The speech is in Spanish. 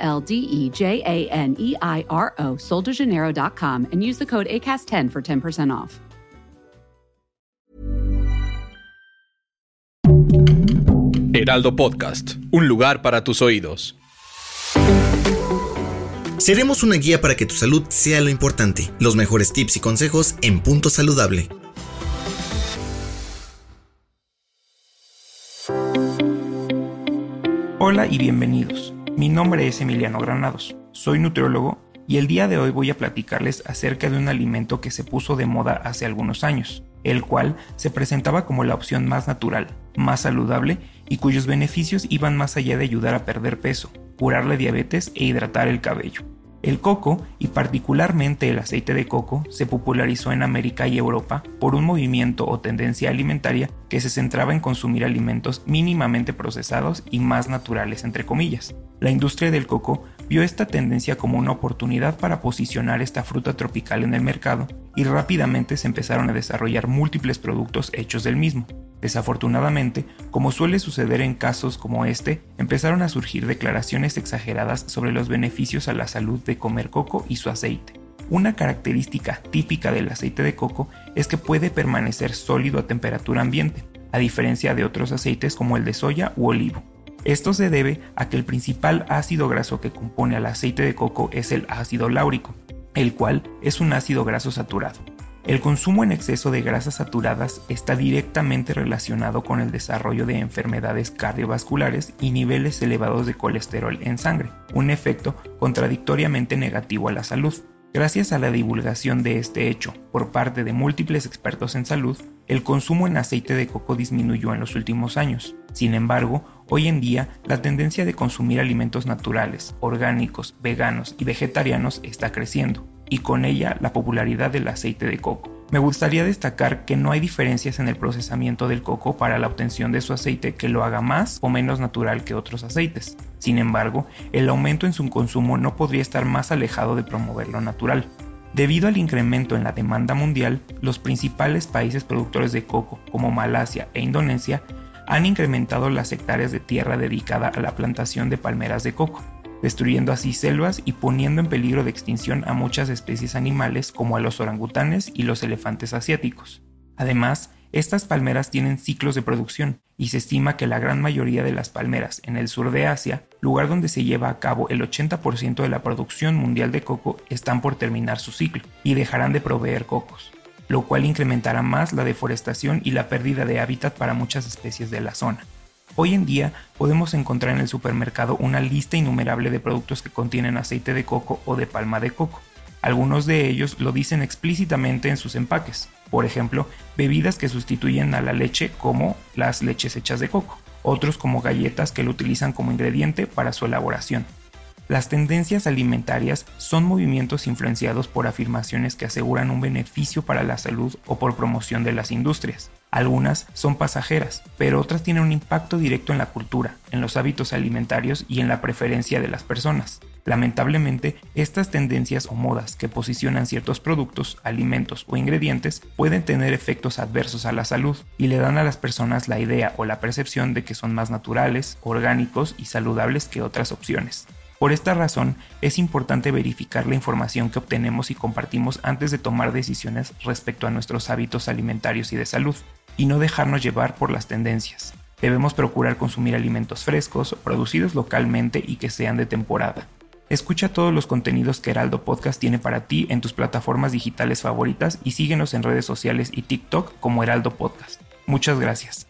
L D E J A N E I R O, soldejaneiro.com, and use the code ACAST10 for 10% off. Heraldo Podcast, un lugar para tus oídos. Seremos una guía para que tu salud sea lo importante. Los mejores tips y consejos en Punto Saludable. Hola y bienvenidos. Mi nombre es Emiliano Granados, soy nutriólogo y el día de hoy voy a platicarles acerca de un alimento que se puso de moda hace algunos años, el cual se presentaba como la opción más natural, más saludable y cuyos beneficios iban más allá de ayudar a perder peso, curar la diabetes e hidratar el cabello. El coco, y particularmente el aceite de coco, se popularizó en América y Europa por un movimiento o tendencia alimentaria que se centraba en consumir alimentos mínimamente procesados y más naturales, entre comillas. La industria del coco vio esta tendencia como una oportunidad para posicionar esta fruta tropical en el mercado y rápidamente se empezaron a desarrollar múltiples productos hechos del mismo. Desafortunadamente, como suele suceder en casos como este, empezaron a surgir declaraciones exageradas sobre los beneficios a la salud de comer coco y su aceite. Una característica típica del aceite de coco es que puede permanecer sólido a temperatura ambiente, a diferencia de otros aceites como el de soya u olivo. Esto se debe a que el principal ácido graso que compone al aceite de coco es el ácido láurico, el cual es un ácido graso saturado. El consumo en exceso de grasas saturadas está directamente relacionado con el desarrollo de enfermedades cardiovasculares y niveles elevados de colesterol en sangre, un efecto contradictoriamente negativo a la salud. Gracias a la divulgación de este hecho por parte de múltiples expertos en salud, el consumo en aceite de coco disminuyó en los últimos años. Sin embargo, hoy en día la tendencia de consumir alimentos naturales, orgánicos, veganos y vegetarianos está creciendo y con ella la popularidad del aceite de coco. Me gustaría destacar que no hay diferencias en el procesamiento del coco para la obtención de su aceite que lo haga más o menos natural que otros aceites. Sin embargo, el aumento en su consumo no podría estar más alejado de promover lo natural. Debido al incremento en la demanda mundial, los principales países productores de coco, como Malasia e Indonesia, han incrementado las hectáreas de tierra dedicada a la plantación de palmeras de coco destruyendo así selvas y poniendo en peligro de extinción a muchas especies animales como a los orangutanes y los elefantes asiáticos. Además, estas palmeras tienen ciclos de producción y se estima que la gran mayoría de las palmeras en el sur de Asia, lugar donde se lleva a cabo el 80% de la producción mundial de coco, están por terminar su ciclo y dejarán de proveer cocos, lo cual incrementará más la deforestación y la pérdida de hábitat para muchas especies de la zona. Hoy en día podemos encontrar en el supermercado una lista innumerable de productos que contienen aceite de coco o de palma de coco. Algunos de ellos lo dicen explícitamente en sus empaques. Por ejemplo, bebidas que sustituyen a la leche como las leches hechas de coco. Otros como galletas que lo utilizan como ingrediente para su elaboración. Las tendencias alimentarias son movimientos influenciados por afirmaciones que aseguran un beneficio para la salud o por promoción de las industrias. Algunas son pasajeras, pero otras tienen un impacto directo en la cultura, en los hábitos alimentarios y en la preferencia de las personas. Lamentablemente, estas tendencias o modas que posicionan ciertos productos, alimentos o ingredientes pueden tener efectos adversos a la salud y le dan a las personas la idea o la percepción de que son más naturales, orgánicos y saludables que otras opciones. Por esta razón, es importante verificar la información que obtenemos y compartimos antes de tomar decisiones respecto a nuestros hábitos alimentarios y de salud, y no dejarnos llevar por las tendencias. Debemos procurar consumir alimentos frescos, producidos localmente y que sean de temporada. Escucha todos los contenidos que Heraldo Podcast tiene para ti en tus plataformas digitales favoritas y síguenos en redes sociales y TikTok como Heraldo Podcast. Muchas gracias.